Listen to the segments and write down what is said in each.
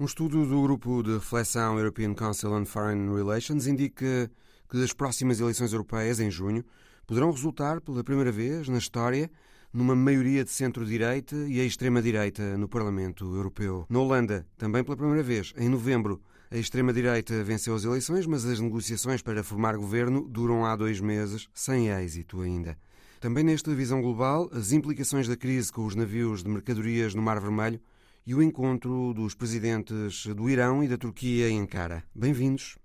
Um estudo do grupo de reflexão European Council on Foreign Relations indica que as próximas eleições europeias, em junho, poderão resultar pela primeira vez na história numa maioria de centro-direita e a extrema-direita no Parlamento Europeu. Na Holanda, também pela primeira vez, em novembro, a extrema-direita venceu as eleições, mas as negociações para formar governo duram há dois meses, sem êxito ainda. Também nesta visão global, as implicações da crise com os navios de mercadorias no Mar Vermelho e o encontro dos presidentes do Irão e da Turquia em Ankara. Bem-vindos.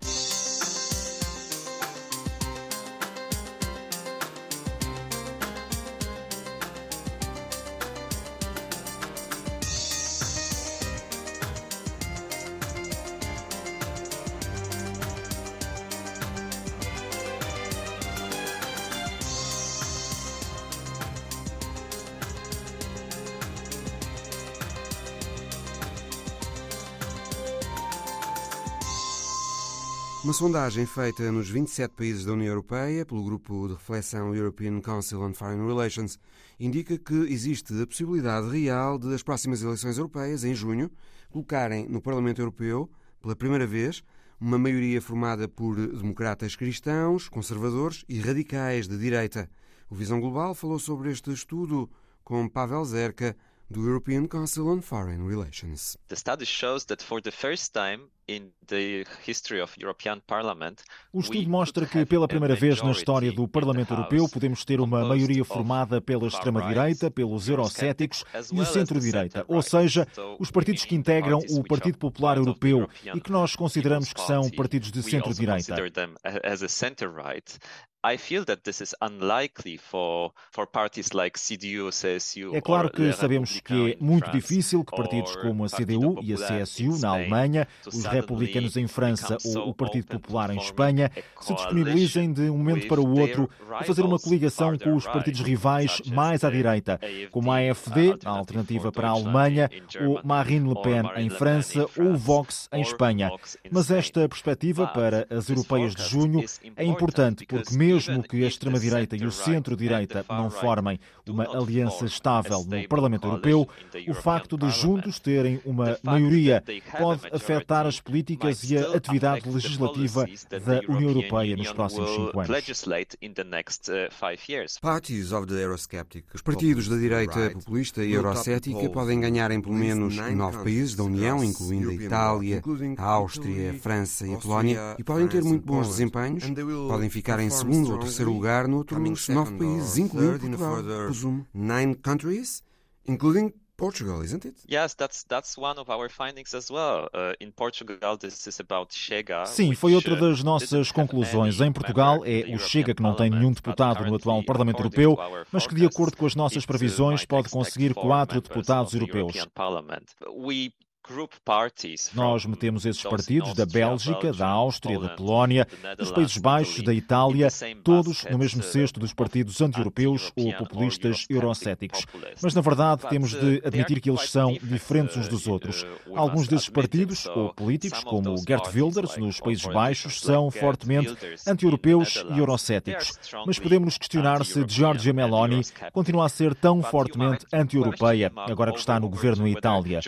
Sondagem feita nos 27 países da União Europeia pelo grupo de reflexão European Council on Foreign Relations indica que existe a possibilidade real de as próximas eleições europeias, em junho, colocarem no Parlamento Europeu, pela primeira vez, uma maioria formada por democratas cristãos, conservadores e radicais de direita. O Visão Global falou sobre este estudo com Pavel Zerka, do European Council on Foreign Relations. The study shows that for the first time in the history of European Parliament, o estudo mostra que pela primeira vez na história do Parlamento Europeu podemos ter uma maioria formada pela extrema-direita, pelos eurocéticos e o centro-direita, ou seja, os partidos que integram o Partido Popular Europeu e que nós consideramos que são partidos de centro-direita. É claro que sabemos que é muito difícil que partidos como a CDU e a CSU na Alemanha, os republicanos em França ou o Partido Popular em Espanha se disponibilizem de um momento para o outro a fazer uma coligação com os partidos rivais mais à direita, como a AfD, a alternativa para a Alemanha, ou Marine Le Pen em França ou o Vox em Espanha. Mas esta perspectiva para as europeias de junho é importante porque mesmo que a extrema-direita e o centro-direita não formem uma aliança estável no Parlamento Europeu, o facto de juntos terem uma maioria pode afetar as políticas e a atividade legislativa da União Europeia nos próximos cinco anos. Os partidos da direita populista e eurocética podem ganhar em pelo menos nove países da União, incluindo a Itália, a Áustria, a França e a Polónia, e podem ter muito bons desempenhos, podem ficar em segundo ou terceiro lugar noutros nove países, incluindo Portugal. Presumo. Nine countries, including Portugal, isn't it? Yes, that's that's one of our findings as well. Uh, in Portugal, this is about Chega. Sim, foi outra uh, das nossas conclusões. Em Portugal é o Chega que não tem nenhum deputado no atual Parlamento Europeu, mas que de acordo com as nossas previsões pode conseguir quatro deputados europeus. Nós metemos esses partidos da Bélgica, da Áustria, da Polónia, dos Países Baixos, da Itália, todos no mesmo cesto dos partidos anti-europeus ou populistas eurocéticos. Mas, na verdade, temos de admitir que eles são diferentes uns dos outros. Alguns desses partidos ou políticos, como Gert Wilders, nos Países Baixos, são fortemente anti-europeus e eurocéticos. Mas podemos questionar se Giorgia Meloni continua a ser tão fortemente anti-europeia, agora que está no governo em Itália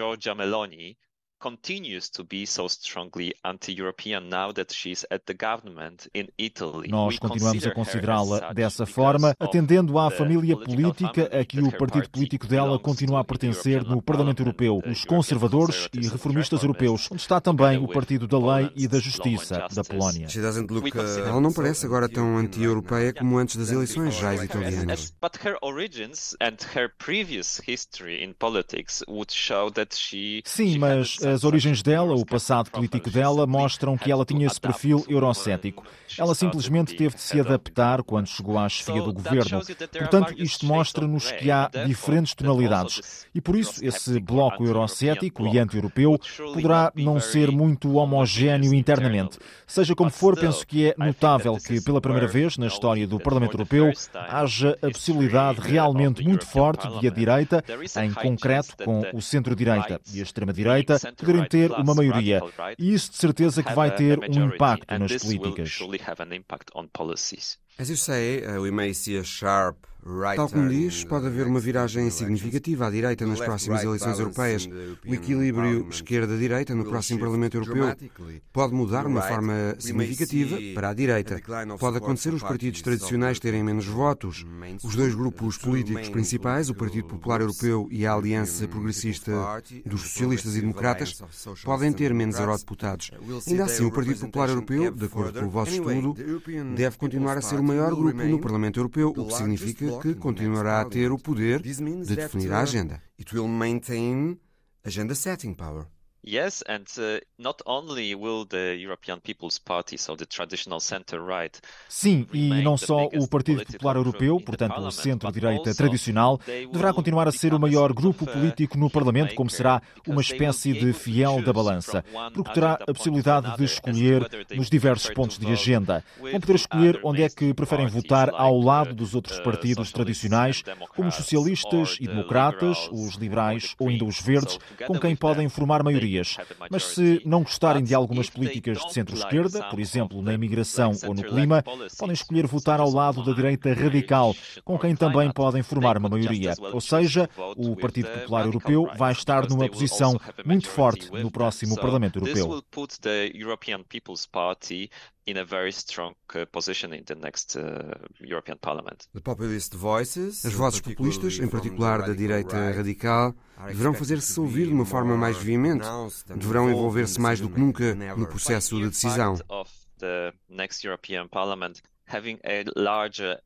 continues to be so strongly anti-European now that she's at the government in Italy. Nós continuamos a considerá-la dessa forma, atendendo à família política a que o partido político dela continua a pertencer no Parlamento Europeu, os conservadores e reformistas europeus, onde está também o Partido da Lei e da Justiça da Polónia. Uh, ela não parece agora tão anti-europeia como antes das eleições já italianas. But her origins and her previous history in politics would show that she Sim, mas as origens dela, o passado político dela, mostram que ela tinha esse perfil eurocético. Ela simplesmente teve de se adaptar quando chegou à chefia do governo. Portanto, isto mostra-nos que há diferentes tonalidades. E por isso, esse bloco eurocético e anti-europeu poderá não ser muito homogéneo internamente. Seja como for, penso que é notável que, pela primeira vez na história do Parlamento Europeu, haja a possibilidade realmente muito forte de a direita, em concreto com o centro-direita e a extrema-direita, poderem ter uma maioria. E isso de certeza que vai ter um impacto nas políticas. As you say, uh, we may see a sharp Tal como diz, pode haver uma viragem significativa à direita nas próximas eleições europeias. O equilíbrio esquerda-direita no próximo Parlamento Europeu pode mudar de uma forma significativa para a direita. Pode acontecer os partidos tradicionais terem menos votos. Os dois grupos políticos principais, o Partido Popular Europeu e a Aliança Progressista dos Socialistas e Democratas, podem ter menos eurodeputados. Ainda assim, o Partido Popular Europeu, de acordo com o vosso estudo, deve continuar a ser o maior grupo no Parlamento Europeu, o que significa que continuará a ter o poder de definir a agenda. It will maintain agenda setting power. Yes, and uh, not only will the European People's Party, so the traditional center-right, Sim, e não só o Partido Popular Europeu, portanto o centro-direita tradicional, deverá continuar a ser o maior grupo político no Parlamento, como será uma espécie de fiel da balança, porque terá a possibilidade de escolher nos diversos pontos de agenda. Vão poder escolher onde é que preferem votar ao lado dos outros partidos tradicionais, como os socialistas e democratas, os liberais ou ainda os verdes, com quem podem formar maioria mas se não gostarem de algumas políticas de centro-esquerda, por exemplo, na imigração ou no clima, podem escolher votar ao lado da direita radical, com quem também podem formar uma maioria. Ou seja, o Partido Popular Europeu vai estar numa posição muito forte no próximo Parlamento Europeu in a very strong uh, position in the next uh, European Parliament. As vozes populistas, em particular da direita radical, deverão fazer-se ouvir de uma forma mais veemente, deverão envolver-se mais do que nunca no processo de decisão. having a larger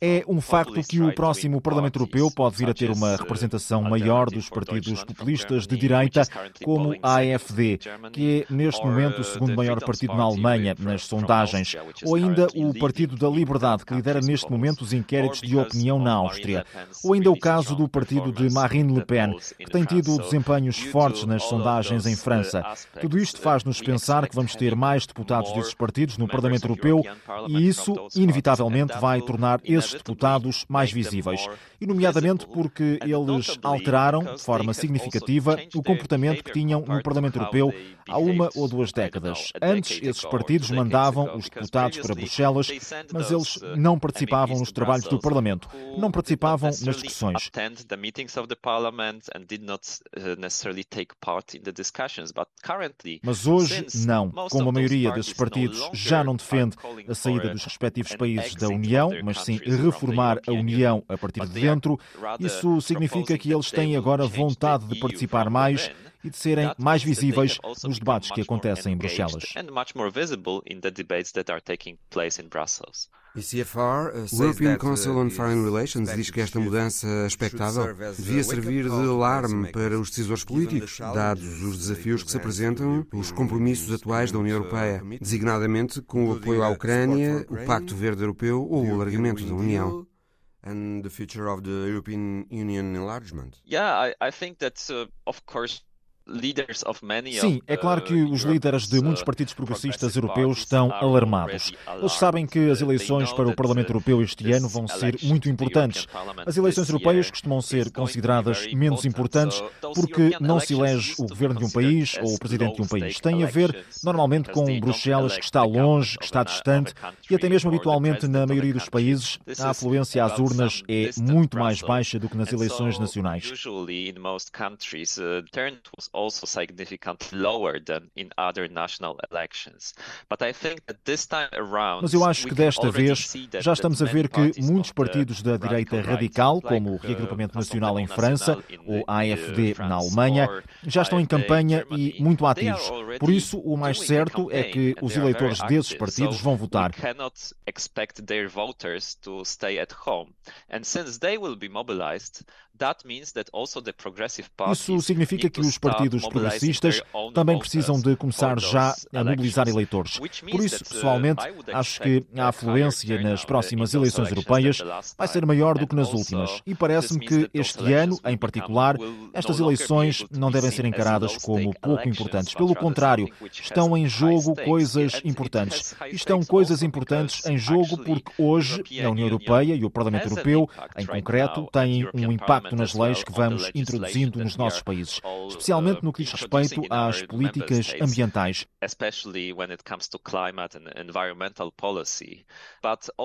é um facto que o próximo Parlamento Europeu pode vir a ter uma representação maior dos partidos populistas de direita, como a AfD, que é neste momento o segundo maior partido na Alemanha nas sondagens, ou ainda o Partido da Liberdade, que lidera neste momento os inquéritos de opinião na Áustria, ou ainda o caso do partido de Marine Le Pen, que tem tido desempenhos fortes nas sondagens em França. Tudo isto faz-nos pensar que vamos ter mais deputados desses partidos no Parlamento Europeu e isso, inevitavelmente, vai tornar esses deputados mais visíveis, e nomeadamente porque eles alteraram de forma significativa o comportamento que tinham no Parlamento Europeu há uma ou duas décadas. Antes, esses partidos mandavam os deputados para Bruxelas, mas eles não participavam nos trabalhos do Parlamento, não participavam nas discussões. Mas hoje, não. Como a maioria desses partidos já não defende a saída dos respectivos países da União, mas sim reformar a União a partir de dentro, isso significa que eles têm agora vontade de participar mais e de serem mais visíveis nos debates que acontecem em Bruxelas. O European Council on Foreign Relations diz que esta mudança expectável devia servir de alarme para os decisores políticos, dados os desafios que se apresentam, os compromissos atuais da União Europeia, designadamente com o apoio à Ucrânia, o Pacto Verde Europeu ou o alargamento da União. And the future of the European Union enlargement. Yeah, I, I think that, uh, of course, Sim, é claro que os líderes de muitos partidos progressistas europeus estão alarmados. Eles sabem que as eleições para o Parlamento Europeu este ano vão ser muito importantes. As eleições europeias costumam ser consideradas menos importantes porque não se elege o governo de um país ou o presidente de um país. Tem a ver normalmente com Bruxelas, que está longe, que está distante e até mesmo habitualmente na maioria dos países a afluência às urnas é muito mais baixa do que nas eleições nacionais also significantly lower than in other national elections. But I think that this time around, Mas eu acho que desta vez já estamos a ver que muitos partidos da direita radical, como o Reagrupamento Nacional em França ou a AfD na Alemanha, já estão em campanha e muito ativos. Por isso, o mais certo é que os eleitores desses partidos vão votar. expect their voters to stay at home. And since they will be mobilized, isso significa que os partidos progressistas também precisam de começar já a mobilizar eleitores. Por isso, uh, pessoalmente, acho que a afluência nas próximas eleições europeias vai ser maior do que nas últimas. E parece-me que este ano, em particular, estas eleições não devem ser encaradas como pouco importantes. Pelo contrário, estão em jogo coisas importantes. E estão coisas importantes em jogo porque hoje a União Europeia e o Parlamento Europeu, em concreto, têm um impacto impacto nas leis que vamos introduzindo nos nossos países, especialmente no que diz respeito às políticas ambientais.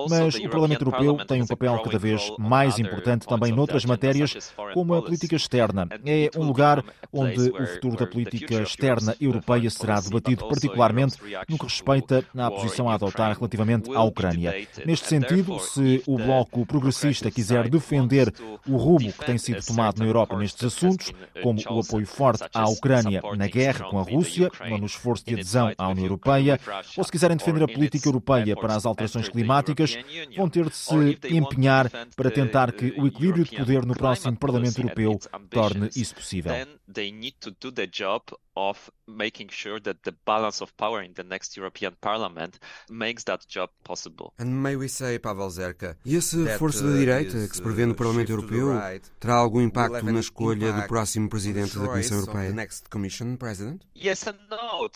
Mas o Parlamento Europeu tem um papel cada vez mais importante também noutras matérias, como a política externa. É um lugar onde o futuro da política externa europeia será debatido, particularmente no que respeita à posição a adotar relativamente à Ucrânia. Neste sentido, se o Bloco Progressista quiser defender o rumo que tem sido tomado na Europa nestes assuntos, como o apoio forte à Ucrânia na guerra com a Rússia, ou no esforço de adesão à União Europeia, ou se quiserem defender a política europeia para as alterações climáticas, vão ter de se empenhar para tentar que o equilíbrio de poder no próximo Parlamento Europeu torne isso possível. Of making sure that the balance of power in the next European Parliament makes that job possible. And may we say, Pavel Zerka, e essa força da uh, direita que se prevê no uh, Parlamento Europeu terá algum impacto na escolha do próximo presidente da Comissão Europeia? Yes and no.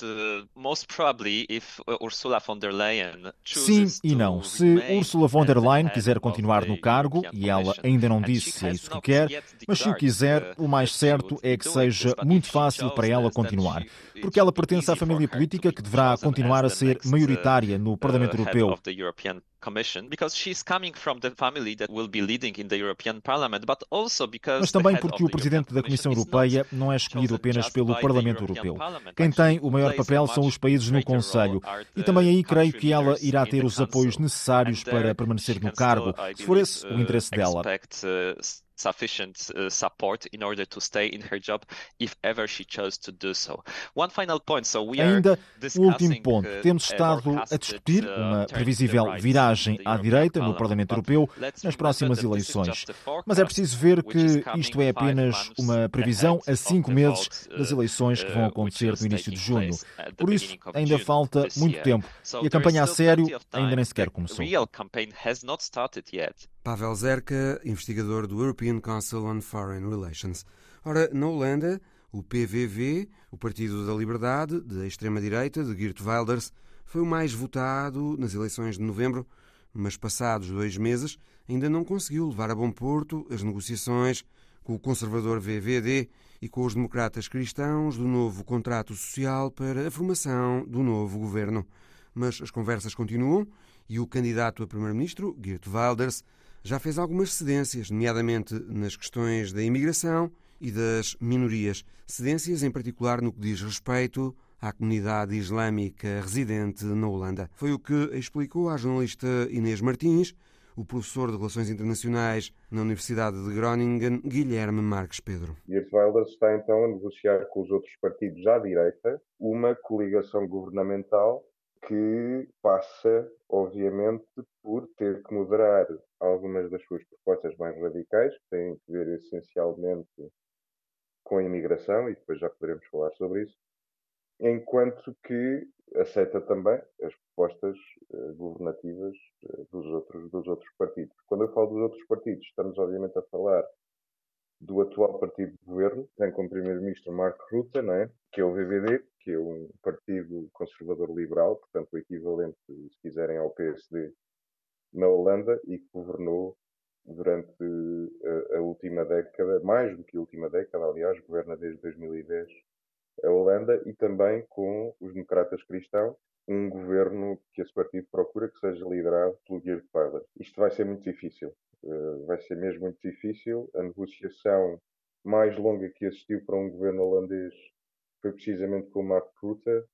Most probably if uh, Ursula von der Leyen Sim e não. Se Ursula von der Leyen quiser continuar no cargo, e ela ainda não disse se é isso que quer, mas se o quiser, o mais certo é que seja muito fácil para ela continuar continuar, porque ela pertence à família política que deverá continuar a ser maioritária no Parlamento Europeu. Mas também porque o presidente da Comissão Europeia não é escolhido apenas pelo Parlamento Europeu. Quem tem o maior papel são os países no Conselho. E também aí creio que ela irá ter os apoios necessários para permanecer no cargo, se for esse o interesse dela sufficient uh, support in order to stay in her job if ever she chose to do so. One final point, so we Ainda o último ponto. Uh, Temos estado a discutir uh, uma previsível viragem à direita no Parlamento Europeu nas próximas eleições. Mas é preciso ver que isto é apenas uma previsão a cinco meses das eleições que vão acontecer no início de junho. Por isso, ainda falta muito tempo e a campanha a sério ainda nem sequer começou. Pavel Zerka, investigador do European Council on Foreign Relations. Ora, na Holanda, o PVV, o Partido da Liberdade, de extrema-direita, de Geert Wilders, foi o mais votado nas eleições de novembro, mas passados dois meses ainda não conseguiu levar a bom porto as negociações com o conservador VVD e com os democratas cristãos do novo contrato social para a formação do novo governo. Mas as conversas continuam e o candidato a primeiro-ministro, Geert Wilders, já fez algumas cedências, nomeadamente nas questões da imigração e das minorias. Cedências, em particular, no que diz respeito à comunidade islâmica residente na Holanda. Foi o que explicou à jornalista Inês Martins, o professor de Relações Internacionais na Universidade de Groningen, Guilherme Marques Pedro. Geert Wilders está então a negociar com os outros partidos à direita uma coligação governamental que passa, obviamente, por ter que moderar algumas das suas propostas mais radicais, que têm que ver essencialmente com a imigração, e depois já poderemos falar sobre isso, enquanto que aceita também as propostas uh, governativas uh, dos, outros, dos outros partidos. Quando eu falo dos outros partidos, estamos obviamente a falar do atual partido de governo, tem como primeiro-ministro Mark Rutte, não é? que é o VVD, que é um partido conservador liberal, portanto o equivalente, se quiserem, ao PSD na Holanda e que governou durante a, a, última década, mais do que a última década, aliás, governa desde 2010 a Holanda e também com os democratas cristãos, um governo que esse partido procura que seja liderado pelo Geert Wilders. Isto vai ser muito difícil, uh, vai ser mesmo muito difícil. A negociação mais longa que existiu para um governo holandês foi precisamente com o Mark Rutte,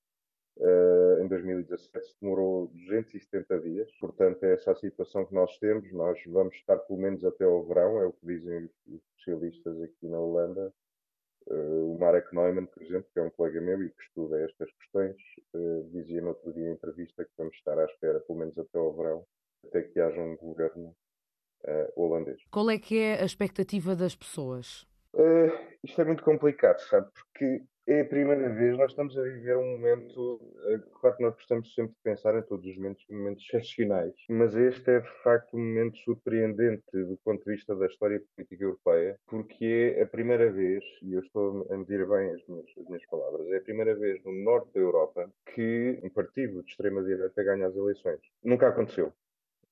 Uh, em 2017 demorou 270 dias, portanto é essa a situação que nós temos. Nós vamos estar pelo menos até ao verão, é o que dizem os especialistas aqui na Holanda. Uh, o Marek Neumann, por exemplo, que é um colega meu e que estuda estas questões, uh, dizia no outro dia em entrevista que vamos estar à espera pelo menos até ao verão, até que haja um governo holandês. Qual é que é a expectativa das pessoas? isto é muito complicado, sabe? Porque é a primeira vez, nós estamos a viver um momento, eh, claro que nós gostamos sempre de pensar em todos os momentos, momentos excepcionais, mas este é de facto um momento surpreendente do ponto de vista da história política europeia, porque é a primeira vez, e eu estou a medir bem as minhas, as minhas palavras, é a primeira vez no norte da Europa que um partido de extrema-direita ganha as eleições. Nunca aconteceu.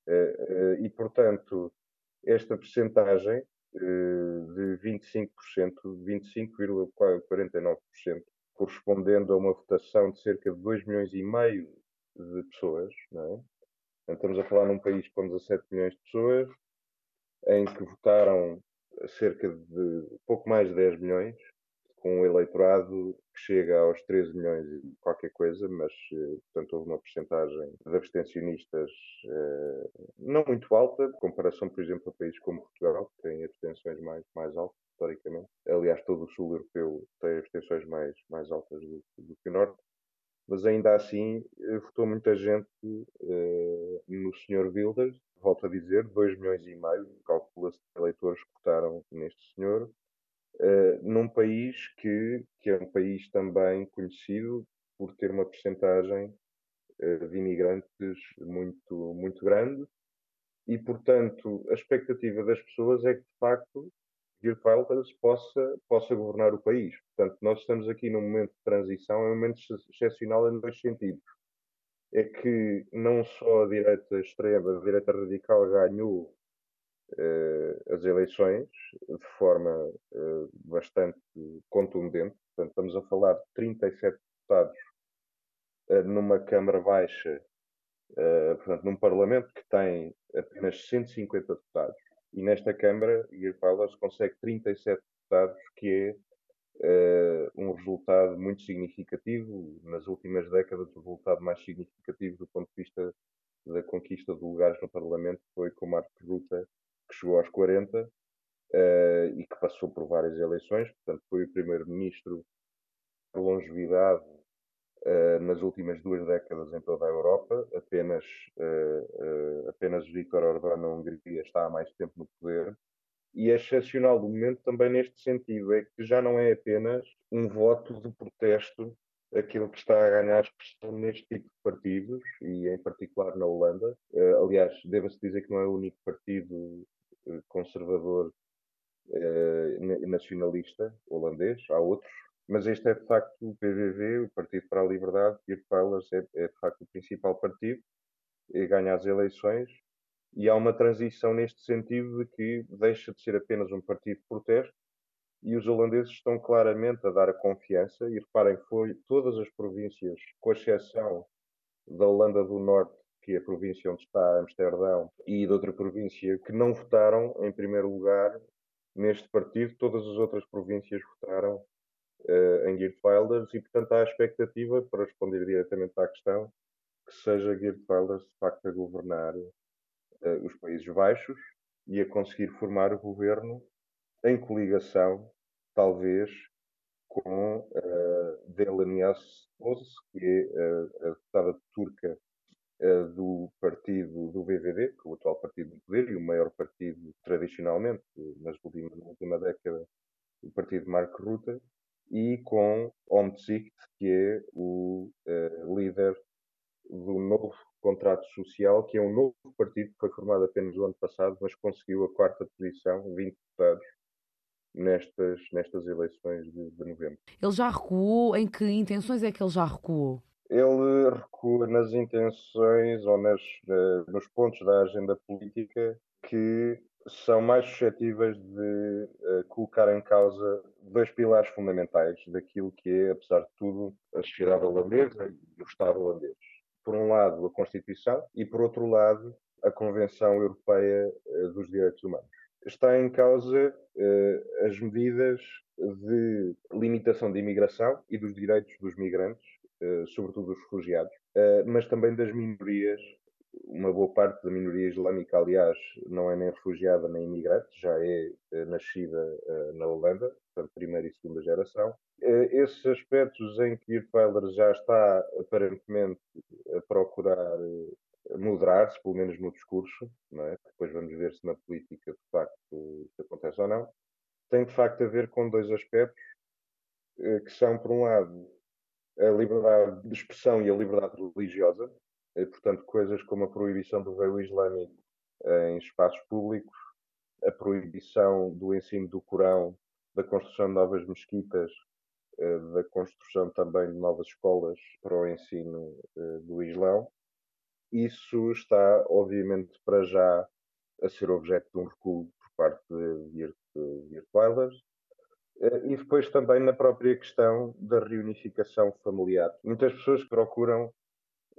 Eh, eh, e, portanto, esta percentagem de 25%, 25,49%, correspondendo a uma votação de cerca de 2 milhões e meio de pessoas. Não é? estamos a falar num país com 17 milhões de pessoas, em que votaram cerca de pouco mais de 10 milhões, com um eleitorado que chega aos 13 milhões e qualquer coisa, mas, eh, portanto, houve uma porcentagem de abstencionistas eh, não muito alta, em comparação, por exemplo, a países como Portugal, que têm abstenções mais, mais altas, historicamente. Aliás, todo o sul europeu tem abstenções mais, mais altas do, do que o norte. Mas ainda assim, eh, votou muita gente no Sr. Wilders, volto a dizer, 2 milhões e meio, calcula-se eleitores que votaram neste senhor, uh, num país que, que é um país também conhecido por ter uma percentagem uh, de imigrantes muito, muito grande e, portanto, a expectativa das pessoas é que, de facto, Geert Wilders possa, possa governar o país. Portanto, nós estamos aqui num momento de transição, é um momento excepcional em dois sentidos. É que não só a direita extrema, a direita radical ganhou as eleições de forma uh, bastante contundente. Portanto, estamos a falar de 37 deputados uh, numa Câmara Baixa, portanto, num Parlamento que tem apenas 150 deputados. E nesta Câmara, Geir Wilders consegue 37 deputados, que é um resultado muito significativo. Nas últimas décadas, o resultado mais significativo do ponto de vista da conquista de lugares no Parlamento foi com Marco Ruta que chegou aos 40 uh, eh, e que passou por várias eleições, portanto foi o primeiro-ministro por longevidade uh, nas últimas duas décadas em toda a Europa, apenas, uh, apenas Viktor Orbán na Hungria está há mais tempo no poder, e é excepcional do momento também neste sentido, é que já não é apenas um voto de protesto aquilo que está a ganhar expressão neste tipo de partidos, e em particular na Holanda. Aliás, deva-se dizer que não é o único partido conservador eh, nacionalista holandês, há outros, mas este é de facto o PVV, o Partido para a Liberdade, e Wilders é, é de facto o principal partido, e ganha as eleições, e há uma transição neste sentido de que deixa de ser apenas um partido de protesto, e os holandeses estão claramente a dar a confiança, e reparem, foi todas as províncias, com exceção da Holanda do Norte, que a província onde está Amsterdão, e de outra província, que não votaram em primeiro lugar neste partido. Todas as outras províncias votaram uh, em Geert Wilders e, portanto, há a expectativa, para responder diretamente à questão, que seja Geert Wilders de facto a governar uh, os Países Baixos e a conseguir formar o governo em coligação, talvez, com uh, Delanias Oz, que é a deputada turca eh, do partido do VVD, que é o atual partido do poder e o maior partido tradicionalmente, nas últimas, na última década, o partido de Mark Rutte, e com Omtzigt, que é o uh, líder do novo contrato social, que é um novo partido que foi formado apenas no ano passado, mas conseguiu a quarta posição, 20 deputados, nestas, nestas eleições de, de novembro. Ele já recuou? Em que intenções é que ele já recuou? Ele recua nas intenções ou nas, uh, nos pontos da agenda política que são mais suscetíveis de uh, colocar em causa dois pilares fundamentais daquilo que é, apesar de tudo, a sociedade holandesa e o Estado holandês. Por um lado, a Constituição e, por outro lado, a Convenção Europeia uh, dos Direitos Humanos. Está em causa as medidas de limitação de imigração e dos direitos dos migrantes eh, sobretudo dos refugiados, eh, mas também das minorias. Uma boa parte da minoria islâmica, aliás, não é nem refugiada nem imigrante, já é eh, nascida na Holanda, portanto, primeira e segunda geração. Esses aspectos em que Irtweiler já está aparentemente a procurar moderar-se, pelo menos no discurso, é? depois vamos ver se na política de facto isso acontece ou não, tem de facto a ver com dois aspectos que são, por um lado, a liberdade de expressão e a liberdade religiosa, e, portanto, coisas como a proibição do véu islâmico em espaços públicos, a proibição do ensino do Corão, da construção de novas mesquitas, eh, da construção também de novas escolas para o ensino eh, do Islão. Isso está, obviamente, para já a ser objeto de um recuo por parte de Wilders, e depois também na própria questão da reunificação familiar. Muitas pessoas procuram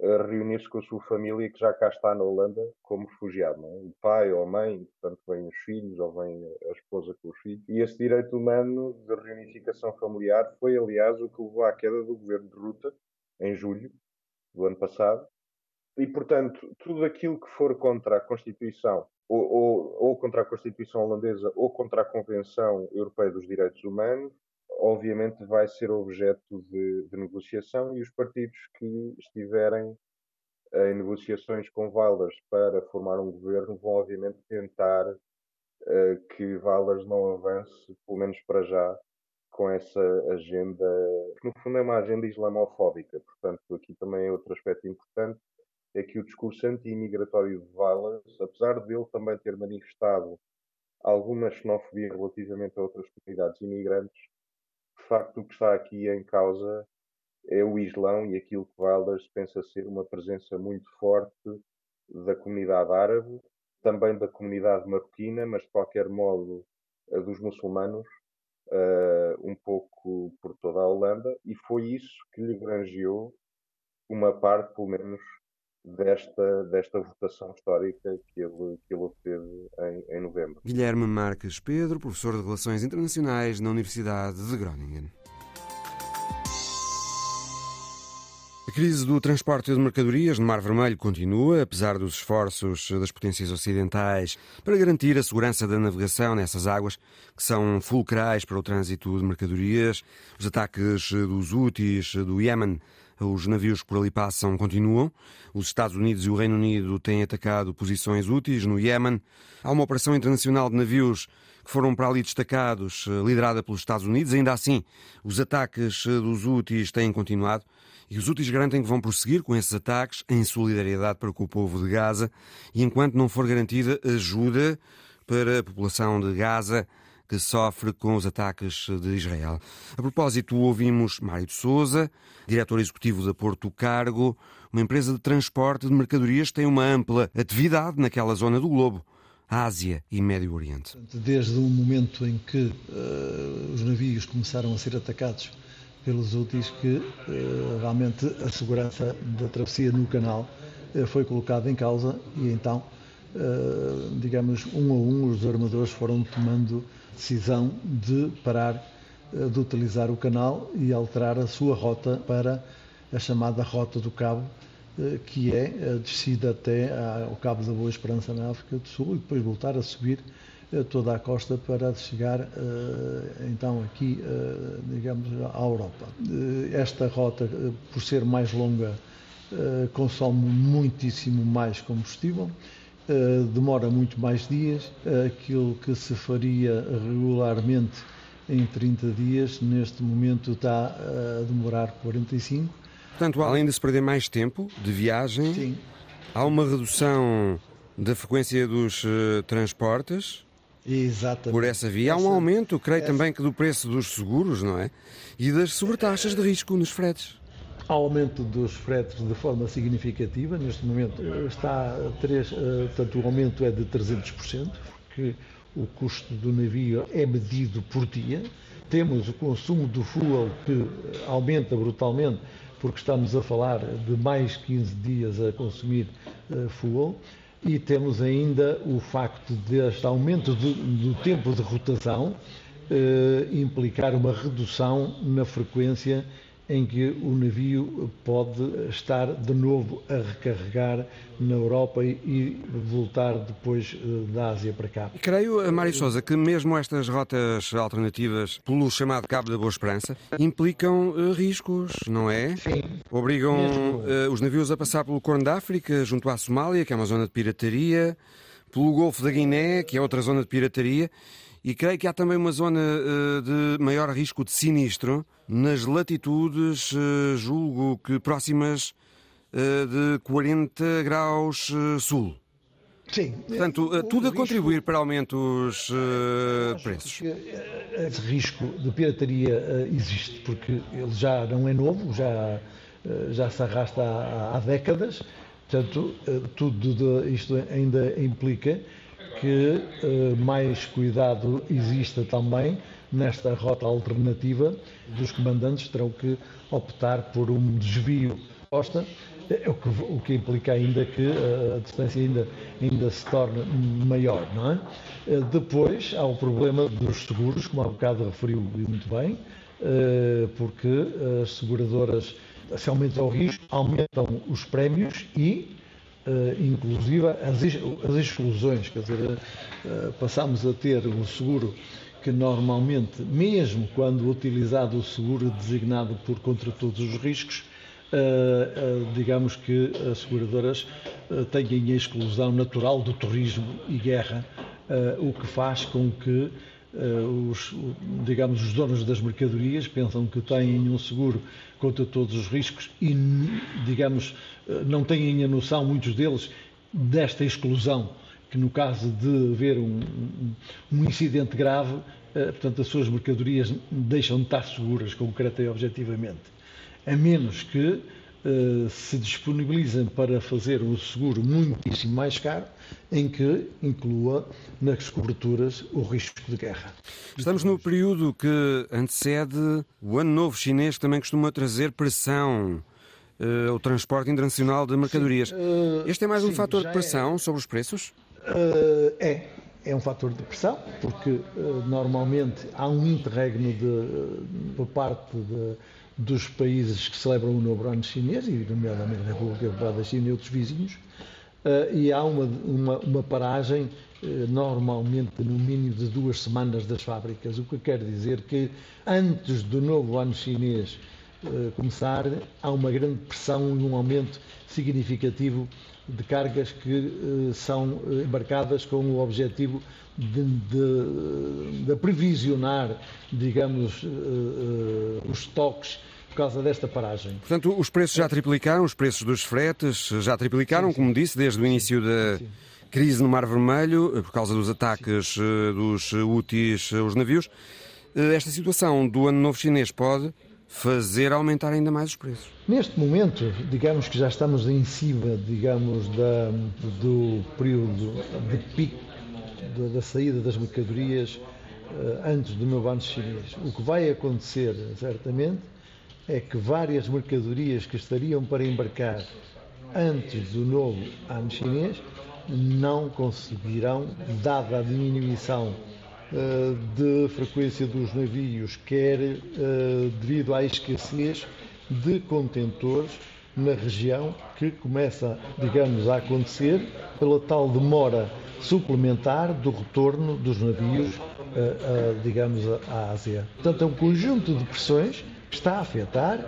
reunir-se com a sua família que já cá está na Holanda como refugiado, é? o pai ou a mãe, portanto vêm os filhos ou vem a esposa com os filhos. E esse direito humano de reunificação familiar foi, aliás, o que levou à queda do governo de Ruta em julho do ano passado. E, portanto, tudo aquilo que for contra a Constituição ou, ou, ou contra a Constituição holandesa ou contra a Convenção Europeia dos Direitos Humanos obviamente vai ser objeto de, de, negociação e os partidos que estiverem em negociações com Valas para formar um governo vão obviamente tentar uh, que Valas não avance, pelo menos para já, com essa agenda, que no fundo é uma agenda islamofóbica. Portanto, aqui também é outro aspecto importante, é que o discurso anti-imigratório de Valas, apesar dele também ter manifestado alguma xenofobia relativamente a outras comunidades imigrantes, facto o que está aqui em causa é o Islão e aquilo que Wilders pensa ser uma presença muito forte da comunidade árabe, também da comunidade marroquina, mas de qualquer modo dos muçulmanos, uh, um pouco por toda a Holanda, e foi isso que lhe granjeou uma parte, pelo menos, desta, desta votação histórica que ele, que ele obteve em, em novembro. Guilherme Marques Pedro, professor de Relações Internacionais na Universidade de Groningen. A crise do transporte de mercadorias no Mar Vermelho continua, apesar dos esforços das potências ocidentais para garantir a segurança da navegação nessas águas, que são fulcrais para o trânsito de mercadorias. Os ataques dos Houthis do Iémen os navios que por ali passam continuam. Os Estados Unidos e o Reino Unido têm atacado posições úteis no Iémen. Há uma operação internacional de navios que foram para ali destacados, eh, liderada pelos Estados Unidos. Ainda assim, os ataques eh, dos úteis têm continuado. E os úteis garantem que vão prosseguir com esses ataques em solidariedade para com o povo de Gaza e enquanto não for garantida ajuda para a população de Gaza que sofre com os ataques de Israel. A propósito, ouvimos Mário de Souza, diretor executivo da Porto Cargo, uma empresa de transporte de mercadorias que tem uma ampla atividade naquela zona do globo. Ásia e Médio Oriente. Desde o momento em que uh, os navios começaram a ser atacados pelos úteis, que uh, realmente a segurança da travessia no canal uh, foi colocada em causa e então, digamos, um a um os armadores foram tomando decisão de parar eh, de utilizar o canal e alterar a sua rota para a chamada Rota do Cabo, eh, que é a descida até ao Cabo da Boa Esperança na África do Sul e depois voltar a subir eh, toda a costa para chegar então aqui, digamos, à Europa. Esta rota, por ser mais longa, consome muitíssimo mais combustível eh, demora muito mais dias. Aquilo que se faria regularmente em 30 dias, neste momento está a demorar 45. Portanto, além de se perder mais tempo de viagem, Sim. há uma redução da frequência dos uh, transportes Exatamente. por essa via. Há um aumento, creio essa... também, que do preço dos seguros, não é? E das sobretaxas de risco nos fretes aumento dos fretes de forma significativa. Neste momento está 3, eh, portanto, o aumento é de 300%, porque o custo do navio é medido por dia. Temos o consumo do fuel que aumenta brutalmente, porque estamos a falar de mais 15 dias a consumir uh, fuel. E temos ainda o facto deste aumento do, do tempo de rotação uh, implicar uma redução na frequência em que o navio pode estar de novo a recarregar na Europa e voltar depois eh, da Ásia para cá. Creio, eh, Mário Sousa, que mesmo estas rotas alternativas pelo chamado Cabo da Boa Esperança implicam uh, riscos, não é? Sim. Obrigam uh, os navios a passar pelo Corno da África, junto à Somália, que é uma zona de pirataria, pelo Golfo da Guiné, que é outra zona de pirataria, e creio que há também uma zona uh, de maior risco de sinistro nas latitudes, uh, julgo que próximas uh, de 40 graus sul. Sim. Portanto, tudo a contribuir para aumentos de preços. Esse risco de pirataria existe, porque ele já não é novo, já, já se arrasta há, há décadas. Portanto, tudo isto ainda implica que mais cuidado exista também nesta rota alternativa. Os comandantes terão que optar por um desvio costa, o que, o que implica ainda que a distância ainda, ainda se torne maior, não é? Depois há o problema dos seguros, como há bocado referiu muito bem, porque as seguradoras se aumenta o risco, aumentam os prémios e, inclusive, as, as, exclusões. Quer dizer, uh, passamos a ter um seguro que normalmente, mesmo quando utilizado o seguro designado por contra todos os riscos, digamos que as seguradoras têm a exclusão natural do turismo e guerra, o que faz com que os, digamos, os donos das mercadorias pensam que têm um seguro contra todos os riscos e, digamos, uh, não têm a noção, muitos deles, desta exclusão, que no caso de haver um, um incidente grave, uh, portanto, as suas mercadorias deixam de estar seguras, concreta e objetivamente. A menos que eh, se disponibilizem para fazer um seguro muitíssimo mais caro, em que inclua nas coberturas o risco de guerra. Estamos no período que antecede o Ano Novo Chinês, que também costuma trazer pressão uh, ao transporte internacional de mercadorias. Sim, uh, este é mais sim, um fator de é. pressão é... sobre os preços? Uh, é. É um fator de pressão, porque normalmente há um interregno de, por parte de dos países que celebram o novo ano chinês, e nomeadamente a República Popular da China e outros vizinhos, uh, e há uma, uma, uma paragem uh, normalmente no mínimo de duas semanas das fábricas, o que quer dizer que antes do novo ano chinês uh, começar, há uma grande pressão e um aumento significativo de cargas que são embarcadas com o objetivo de, de, de digamos, os estoques por causa desta paragem. Portanto, os preços já triplicaram, os preços dos fretes já triplicaram, sim, sim. como disse, desde o início da sim, crise no Mar Vermelho, por causa dos ataques eh, dos úteis aos navios. Eh, esta situação do Ano Novo Chinês pode fazer aumentar ainda mais os preços. Neste momento, digamos que já estamos em cima, digamos, da, do período de pico da, da saída das mercadorias uh, antes do novo ano chinês. O que vai acontecer, certamente, é que várias mercadorias que estariam para embarcar antes do novo ano chinês não conseguirão, dada a diminuição uh, de frequência dos navios, quer uh, devido à escassez de contentores na região que começa, digamos, a acontecer pela tal demora suplementar do retorno dos navios, uh, digamos, à Ásia. Portanto, é um conjunto de pressões está a afetar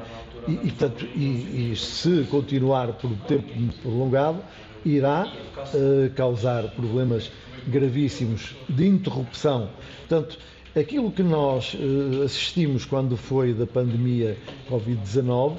e, e, portanto, e, e se continuar por tempo prolongado, irá uh, causar problemas gravíssimos de interrupção. Portanto, aquilo que nós uh, assistimos quando foi da pandemia Covid-19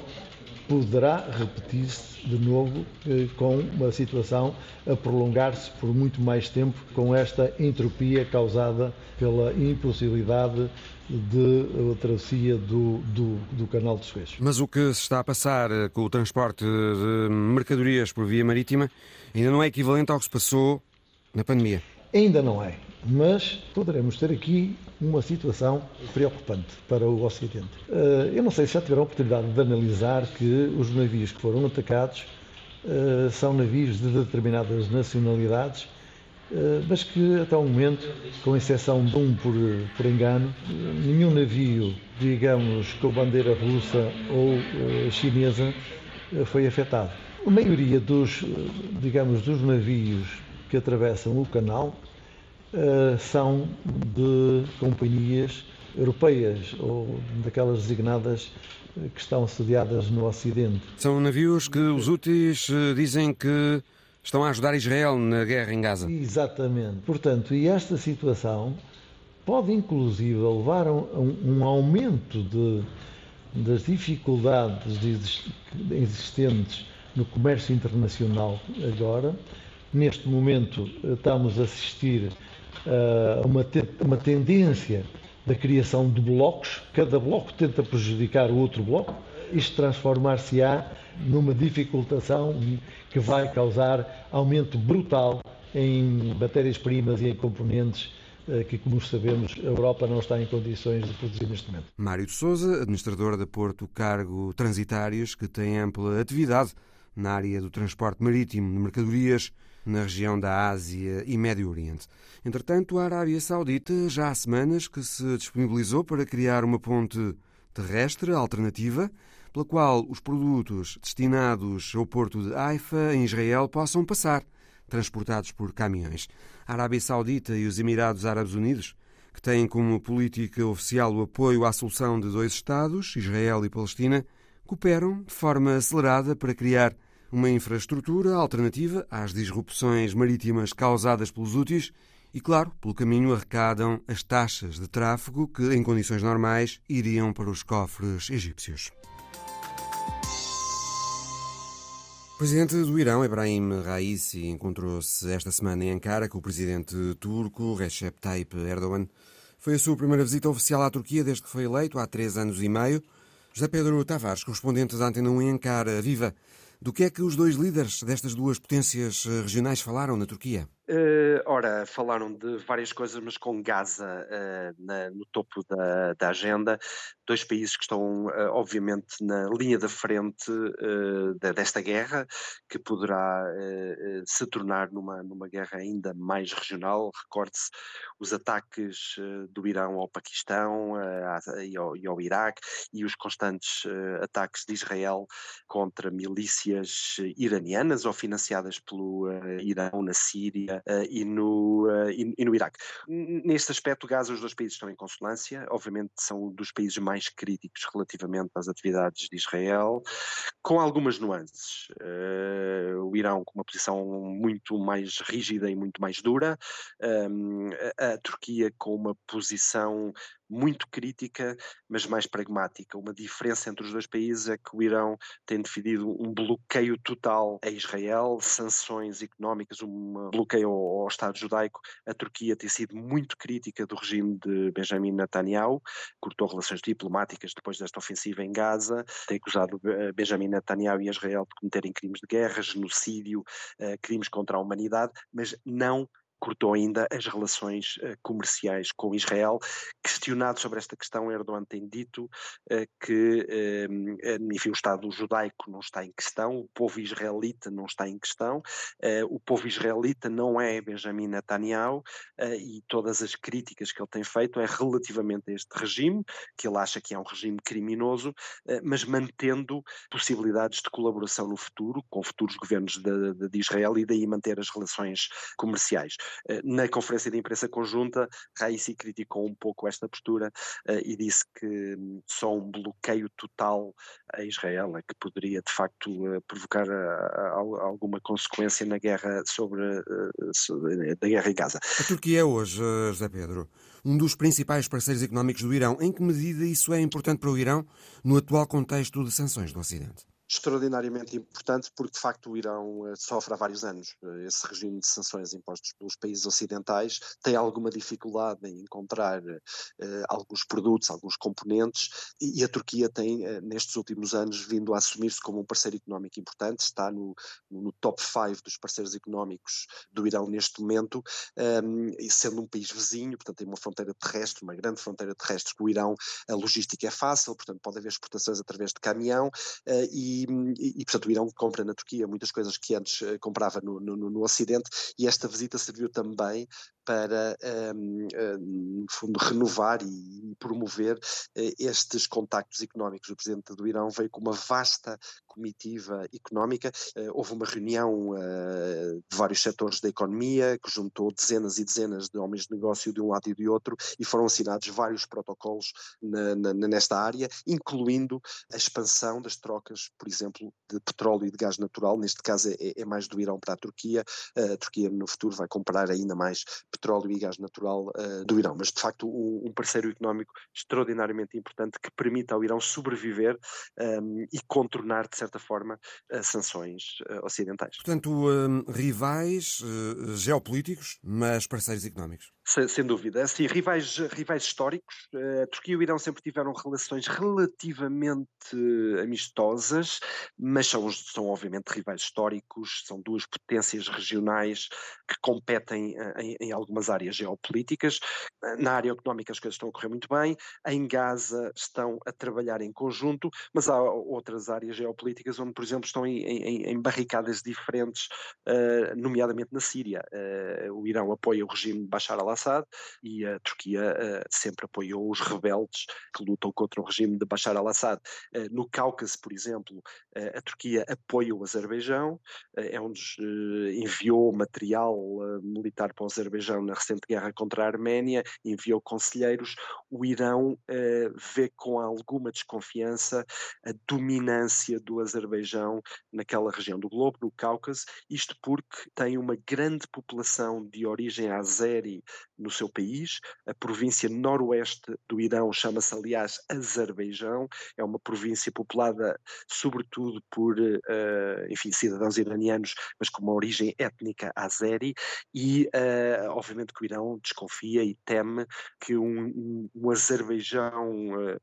poderá repetir-se de novo uh, com uma situação a prolongar-se por muito mais tempo com esta entropia causada pela impossibilidade de travessia do, do, do, canal de Suez. Mas o que se está a passar eh, com o transporte de mercadorias por via marítima ainda não é equivalente ao que se passou na pandemia? Ainda não é, mas poderemos ter aqui uma situação preocupante para o Ocidente. Eh, eu não sei se já tiveram a oportunidade de analisar que os navios que foram atacados eh, são navios de determinadas nacionalidades mas que até o momento, com exceção de um por, por engano, nenhum navio, digamos, com bandeira russa ou uh, chinesa uh, foi afetado. A maioria dos, digamos, dos navios que atravessam o canal são de companhias europeias ou daquelas designadas que estão sediadas no Ocidente. São navios que os úteis dizem que estão a ajudar Israel na guerra em Gaza. Exatamente. Portanto, e esta situação pode inclusive levar a um, um aumento de, das dificuldades existentes no comércio internacional agora. Neste momento estamos a assistir a uma, uma tendência da criação de blocos, cada bloco tenta prejudicar o outro bloco, isto transformar-se-á numa dificultação que vai causar aumento brutal em matérias-primas e em componentes eh, que, como sabemos, a Europa não está em condições de produzir neste momento. Mário de Souza, administrador da Porto Cargo Transitários, que tem ampla atividade na área do transporte marítimo de mercadorias na região da Ásia e Médio Oriente. Entretanto, a Arábia Saudita já há semanas que se disponibilizou para criar uma ponte terrestre alternativa pela qual os produtos destinados ao porto de Haifa, em Israel, possam passar, transportados por caminhões. A Arábia Saudita e os Emirados Árabes Unidos, que têm como política oficial o apoio à solução de dois Estados, Israel e Palestina, cooperam de forma acelerada para criar uma infraestrutura alternativa às disrupções marítimas causadas pelos úteis e, claro, pelo caminho arrecadam as taxas de tráfego que, em condições normais, iriam para os cofres egípcios. Presidente do Irão, Ebrahim Raisi, encontrou-se esta semana em Ankara com o presidente turco Recep Tayyip Erdogan. Foi a sua primeira visita oficial à Turquia desde que foi eleito há três anos e meio. José Pedro Tavares, correspondente da Antena 1 em Ankara, viva! Do que é que os dois líderes destas duas potências regionais falaram na Turquia? Uh, ora, falaram de várias coisas, mas com Gaza uh, na, no topo da, da, agenda. Dois países que estão, uh, obviamente, na linha da frente desta guerra, que poderá se tornar numa, numa guerra ainda mais regional. Recorde-se os ataques do Irão ao Paquistão e ao, e, ao, Iraque e os constantes ataques de Israel contra milícias iranianas ou financiadas pelo Irão na Síria uh, e, no, uh, e, e, no Iraque. Neste aspecto, Gaza, os dois países estão em consonância, obviamente são dos países mais críticos relativamente às atividades de Israel, com algumas nuances. Uh, o Irão com uma posição muito mais rígida e muito mais dura, a, a Turquia com uma posição muito crítica, mas mais pragmática. Uma diferença entre os dois países é que o Irão tem definido um bloqueio total a Israel, sanções económicas, um bloqueio ao, ao Estado judaico. A Turquia tem sido muito crítica do regime de Benjamin Netanyahu, cortou relações diplomáticas depois desta ofensiva em Gaza, tem acusado eh, Benjamin Netanyahu e Israel de cometerem crimes de guerra, genocídio, eh, crimes contra a humanidade, mas não cortou ainda as relações uh, comerciais com Israel. Questionado sobre esta questão, Erdogan tem dito uh, que uh, enfim, o Estado judaico não está em questão, o povo israelita não está em questão, o povo israelita não é Benjamin Netanyahu e todas as críticas que ele tem feito é relativamente a este regime, que ele acha que é um regime criminoso, mas mantendo possibilidades de colaboração no futuro com futuros governos de, de Israel e daí manter as relações comerciais. Eh, na conferência de imprensa conjunta, Raisi criticou um pouco esta postura eh, e disse que hum, só um bloqueio total a Israel é que poderia de facto eh, provocar alguma consequência na guerra sobre, da guerra em Gaza. A Turquia é hoje, José Pedro, um dos principais parceiros económicos do Irão. Em que medida isso é importante para o Irão no atual contexto de sanções do Ocidente? Extraordinariamente importante porque de facto o Irão eh, sofre há vários anos. Eh, esse regime de sanções impostos pelos países ocidentais tem alguma dificuldade em encontrar uh, alguns produtos, alguns componentes e, e a Turquia tem uh, nestes últimos anos vindo a assumir-se como um parceiro económico importante, está no, no top 5 dos parceiros económicos do Irão neste momento, um, ehm, sendo um país vizinho, portanto tem uma fronteira terrestre, uma grande fronteira terrestre com o Irão, a logística é fácil, portanto pode haver exportações através de caminhão uh, e e, e, portanto o Irão compra na Turquia muitas coisas que antes uh, comprava no, no, no, Ocidente e esta visita serviu também para, um, um, no fundo, renovar e promover uh, estes contactos económicos. O presidente do Irão veio com uma vasta comitiva económica. Uh, houve uma reunião uh, de vários setores da economia que juntou dezenas e dezenas de homens de negócio de um lado e de outro e foram assinados vários protocolos nesta área, incluindo a expansão das trocas, por exemplo, de petróleo e de gás natural. Neste caso é, é mais do Irão para a Turquia. a Turquia no futuro vai comprar ainda mais petróleo e gás natural uh, do Irão, mas de facto um, um, parceiro económico extraordinariamente importante que permite ao Irão sobreviver um, ehm, e contornar, de certa forma, as sanções uh, ocidentais. Portanto, um, rivais geopolíticos, mas parceiros económicos. Sem, dúvida. Assim, rivais, rivais históricos. Eh, a Turquia e o Irão sempre tiveram relações relativamente amistosas, mas são, são obviamente rivais históricos, são duas potências regionais que competem eh, em, em algumas áreas geopolíticas. Na área económica as coisas estão a correr muito bem, em Gaza estão a trabalhar em conjunto, mas há outras áreas geopolíticas onde, por exemplo, estão em, em, em barricadas diferentes, nomeadamente na Síria. O Irão apoia o regime de Bashar al al-Assad e a Turquia uh, sempre apoiou os rebeldes que lutam contra o regime de Bashar al-Assad. Uh, no Cáucaso, por exemplo, uh, a Turquia apoia o Azerbaijão, é onde enviou material militar para o Azerbaijão na recente guerra contra a Arménia, enviou conselheiros. O Irão vê com alguma desconfiança a dominância do Azerbaijão naquela região do globo, no Cáucaso, isto porque tem uma grande população de origem azeri no seu país. A província noroeste do Irão chama-se, aliás, Azerbaijão. É uma província populada sobretudo por, uh, enfim, cidadãos iranianos, mas com uma origem étnica azeri. E, uh, obviamente, que o Irão desconfia e teme que um, um, um Azerbaijão uh,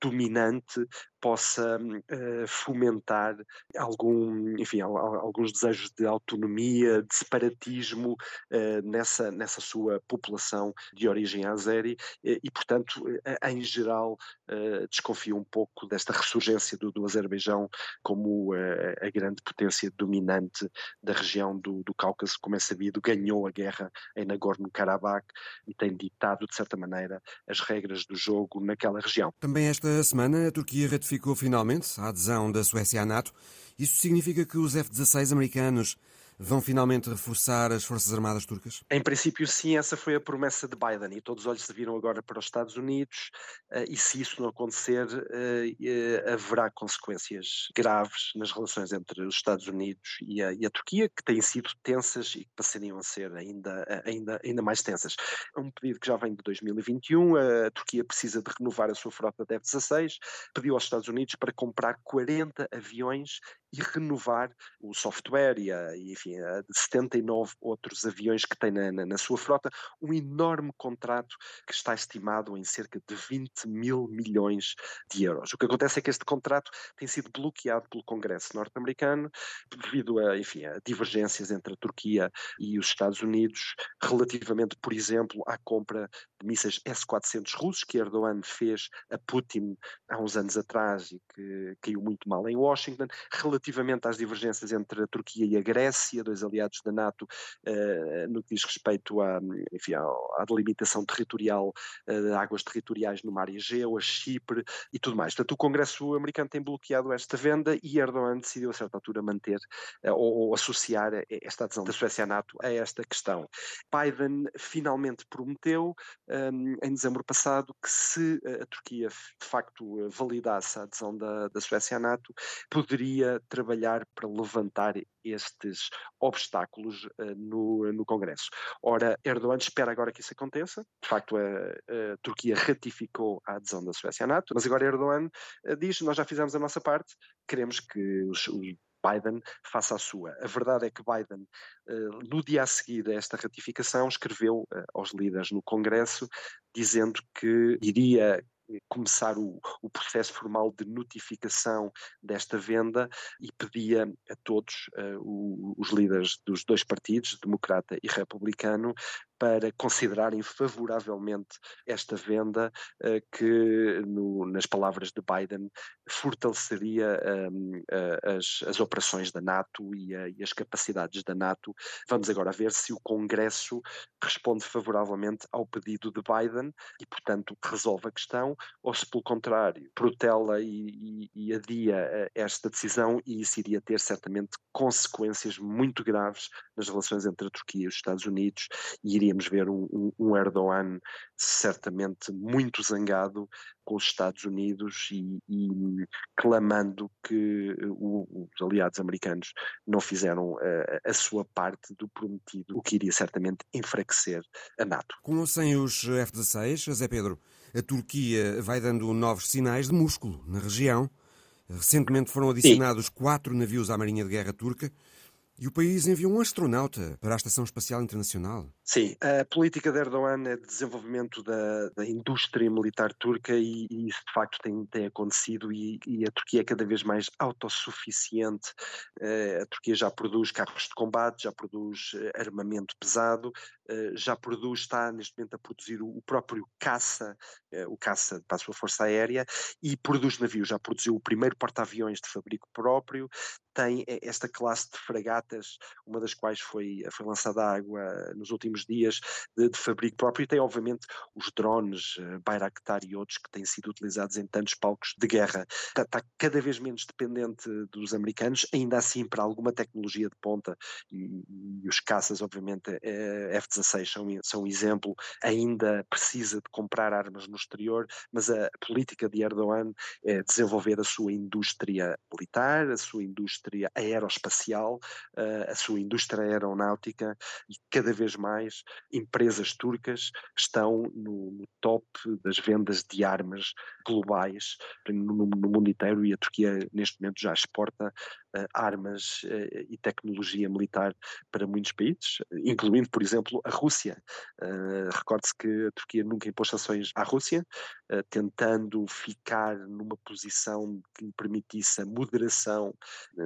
dominante possa uh, fomentar algum, enfim, alguns desejos de autonomia, de separatismo uh, nessa, nessa sua população de origem azeri e, e portanto, em geral, uh, desconfio um pouco desta ressurgência do, do Azerbaijão como a grande potência dominante da região do, do Cáucaso, como é sabido, ganhou a guerra em Nagorno-Karabakh e tem ditado, de certa maneira, as regras do jogo naquela região. Também esta semana a Turquia ratificou ratificou finalmente a adesão da Suécia à NATO. Isso significa que os F-16 americanos vão finalmente reforçar as Forças Armadas turcas? Em princípio, sim, essa foi a promessa de Biden e todos os olhos se viram agora para os Estados Unidos. Eh, e se isso não acontecer, eh, eh, haverá consequências graves nas relações entre os Estados Unidos e a, e a Turquia, que têm sido tensas e que passariam a ser ainda, ainda, ainda mais tensas. É um pedido que já vem de 2021. A Turquia precisa de renovar a sua frota de F-16, pediu aos Estados Unidos para comprar 40 aviões e renovar o software e, a, e enfim, a 79 outros aviões que tem na, na, na, sua frota, um enorme contrato que está estimado em cerca de 20 mil milhões de euros. O que acontece é que este contrato tem sido bloqueado pelo Congresso norte-americano devido a, enfim, a divergências entre a Turquia e os Estados Unidos relativamente, por exemplo, à compra de mísseis S-400 russos que Erdogan fez a Putin há uns anos atrás e que caiu muito mal em Washington, relativamente às divergências entre a Turquia e a Grécia, dois aliados da NATO, uh, no que diz respeito à, enfim, à, delimitação territorial uh, de águas territoriais no mar Egeu, a Chipre e tudo mais. Portanto, o Congresso americano tem bloqueado esta venda e Erdogan decidiu a certa altura manter uh, ou, ou, associar esta adesão da Suécia à NATO a esta questão. Biden finalmente prometeu um, em dezembro passado que se a Turquia de facto validasse a adesão da, da Suécia à NATO, poderia trabalhar para levantar estes obstáculos uh, no, no Congresso. Ora, Erdogan espera agora que isso aconteça. De facto, a, a Turquia ratificou a adesão da Suécia à NATO, mas agora Erdogan uh, diz: nós já fizemos a nossa parte, queremos que os, os Biden faça a sua. A verdade é que Biden, uh, no dia a seguir a esta ratificação, escreveu aos líderes no Congresso dizendo que iria começar o, o, processo formal de notificação desta venda e pedia a todos uh, o, os líderes dos dois partidos, democrata e republicano, para considerarem favoravelmente esta venda, uh, que, no, nas palavras de Biden, fortaleceria um, as, as, operações da NATO e, a, e, as capacidades da NATO. Vamos agora ver se o Congresso responde favoravelmente ao pedido de Biden e, portanto, resolve a questão, ou se, pelo contrário, protela e, e, e adia eh, esta decisão, e isso iria ter certamente consequências muito graves nas relações entre a Turquia e os Estados Unidos, e iríamos ver um, um, Erdogan certamente muito zangado com os Estados Unidos e, e clamando que o, os aliados americanos não fizeram a, eh, a sua parte do prometido, o que iria certamente enfraquecer a NATO. Com ou sem os F-16, Zé Pedro, a Turquia vai dando novos sinais de músculo na região. Recentemente foram adicionados Sim. quatro navios à Marinha de Guerra turca E o país enviou um astronauta para a Estação Espacial Internacional. Sim, a política de Erdogan é de desenvolvimento da, da indústria militar turca e, e, isso de facto tem, tem acontecido e, e, a Turquia é cada vez mais autossuficiente. Uh, a Turquia já produz carros de combate, já produz uh, armamento pesado, uh, já produz, está neste momento a produzir o próprio caça, o caça para a sua força aérea e produz navios, já produziu o primeiro porta-aviões de fabrico próprio, tem esta classe de fragatas, uma das quais foi, foi lançada à água nos últimos dias, de, de fabrico próprio, e tem obviamente os drones uh, Bayraktar e outros que têm sido utilizados em tantos palcos de guerra. Está, está, cada vez menos dependente dos americanos, ainda assim para alguma tecnologia de ponta, e, e os caças, obviamente, eh, F-16 são, são um exemplo, ainda precisa de comprar armas no exterior, mas a política de Erdogan é desenvolver a sua indústria militar, a sua indústria indústria aeroespacial, uh, a sua indústria aeronáutica e cada vez mais empresas turcas estão no, top das vendas de armas globais no, mundo inteiro e a Turquia neste momento já exporta uh, armas uh, e tecnologia militar para muitos países, incluindo, por exemplo, a Rússia. Recorde-se que a Turquia nunca impôs sanções à Rússia, tentando ficar numa posição que lhe permitisse a moderação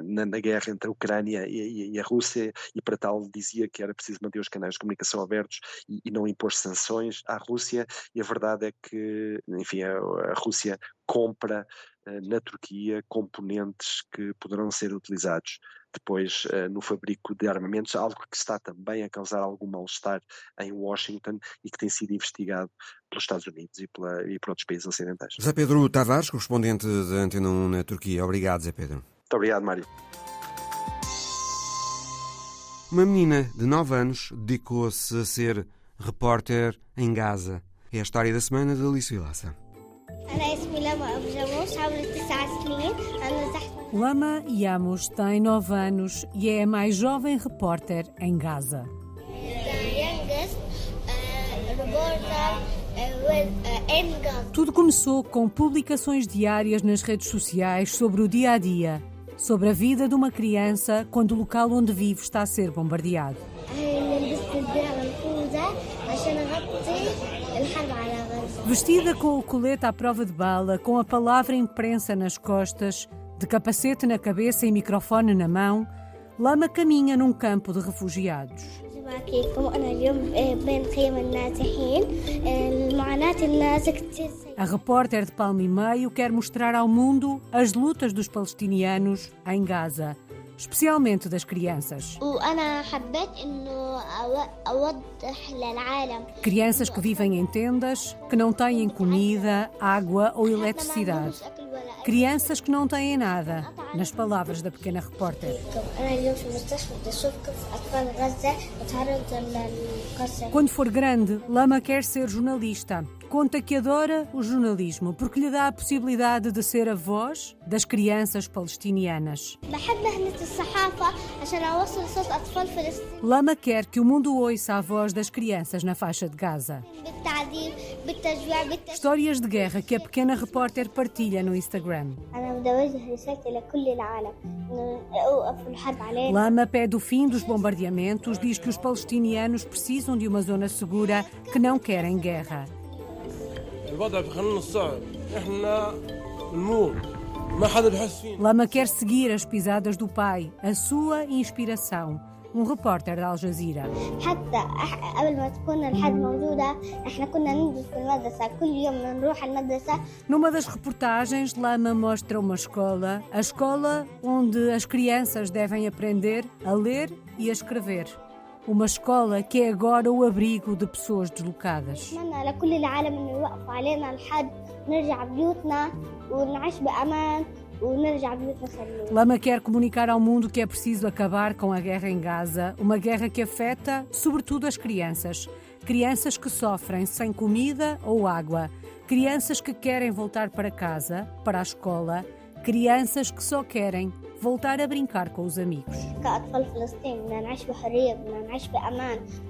na, na guerra entre a Ucrânia e, e, a Rússia, e para tal dizia que era preciso manter os canais de comunicação abertos e, e não impor sanções à Rússia, e a verdade é que, enfim, a, a Rússia compra uh, na Turquia componentes que poderão ser utilizados depois uh, no fabrico de armamentos, algo que está também a causar algum mal-estar em Washington e que tem sido investigado pelos Estados Unidos e, pela, e por outros países ocidentais. Zé Pedro Tavares, correspondente da Antena 1 na Turquia. Obrigado, Zé Pedro. Muito obrigado, Mário. Uma menina de 9 anos dedicou-se a ser repórter em Gaza. É a história da semana de Alice Vilaça. Lama Yamos tem 9 anos e é a mais jovem repórter em Gaza. Tudo começou com publicações diárias nas redes sociais sobre o dia a dia sobre a vida de uma criança quando o local onde vive está a ser bombardeado. Vestida com o colete à prova de bala, com a palavra imprensa nas costas, de capacete na cabeça e microfone na mão, Lama caminha num campo de refugiados. A repórter de Palme e Meio quer mostrar ao mundo as lutas dos palestinianos em Gaza, especialmente das crianças. Crianças que vivem em tendas, que não têm comida, água ou eletricidade. Crianças que não têm nada, nas palavras da pequena repórter. Quando for grande, Lama quer ser jornalista. Conta que adora o jornalismo porque lhe dá a possibilidade de ser a voz das crianças palestinianas. Lama quer que o mundo ouça a voz das crianças na faixa de Gaza. Histórias de guerra que a pequena repórter partilha no Instagram. Lama pede o fim dos bombardeamentos, diz que os palestinianos precisam de uma zona segura, que não querem guerra. Lama quer seguir as pisadas do pai, a sua inspiração. Um repórter da Al Jazeera. Numa das reportagens, Lama mostra uma escola, a escola onde as crianças devem aprender a ler e a escrever. Uma escola que é agora o abrigo de pessoas deslocadas. Lama quer comunicar ao mundo que é preciso acabar com a guerra em Gaza, uma guerra que afeta sobretudo as crianças. Crianças que sofrem sem comida ou água, crianças que querem voltar para casa, para a escola, crianças que só querem voltar a brincar com os amigos.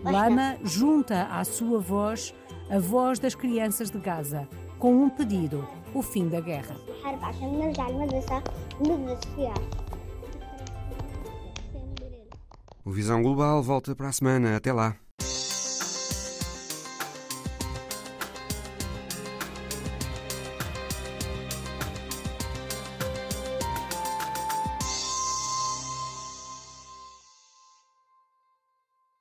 Lama junta à sua voz a voz das crianças de Gaza, com um pedido: o fim da guerra. O Visão Global volta para a semana. Até lá.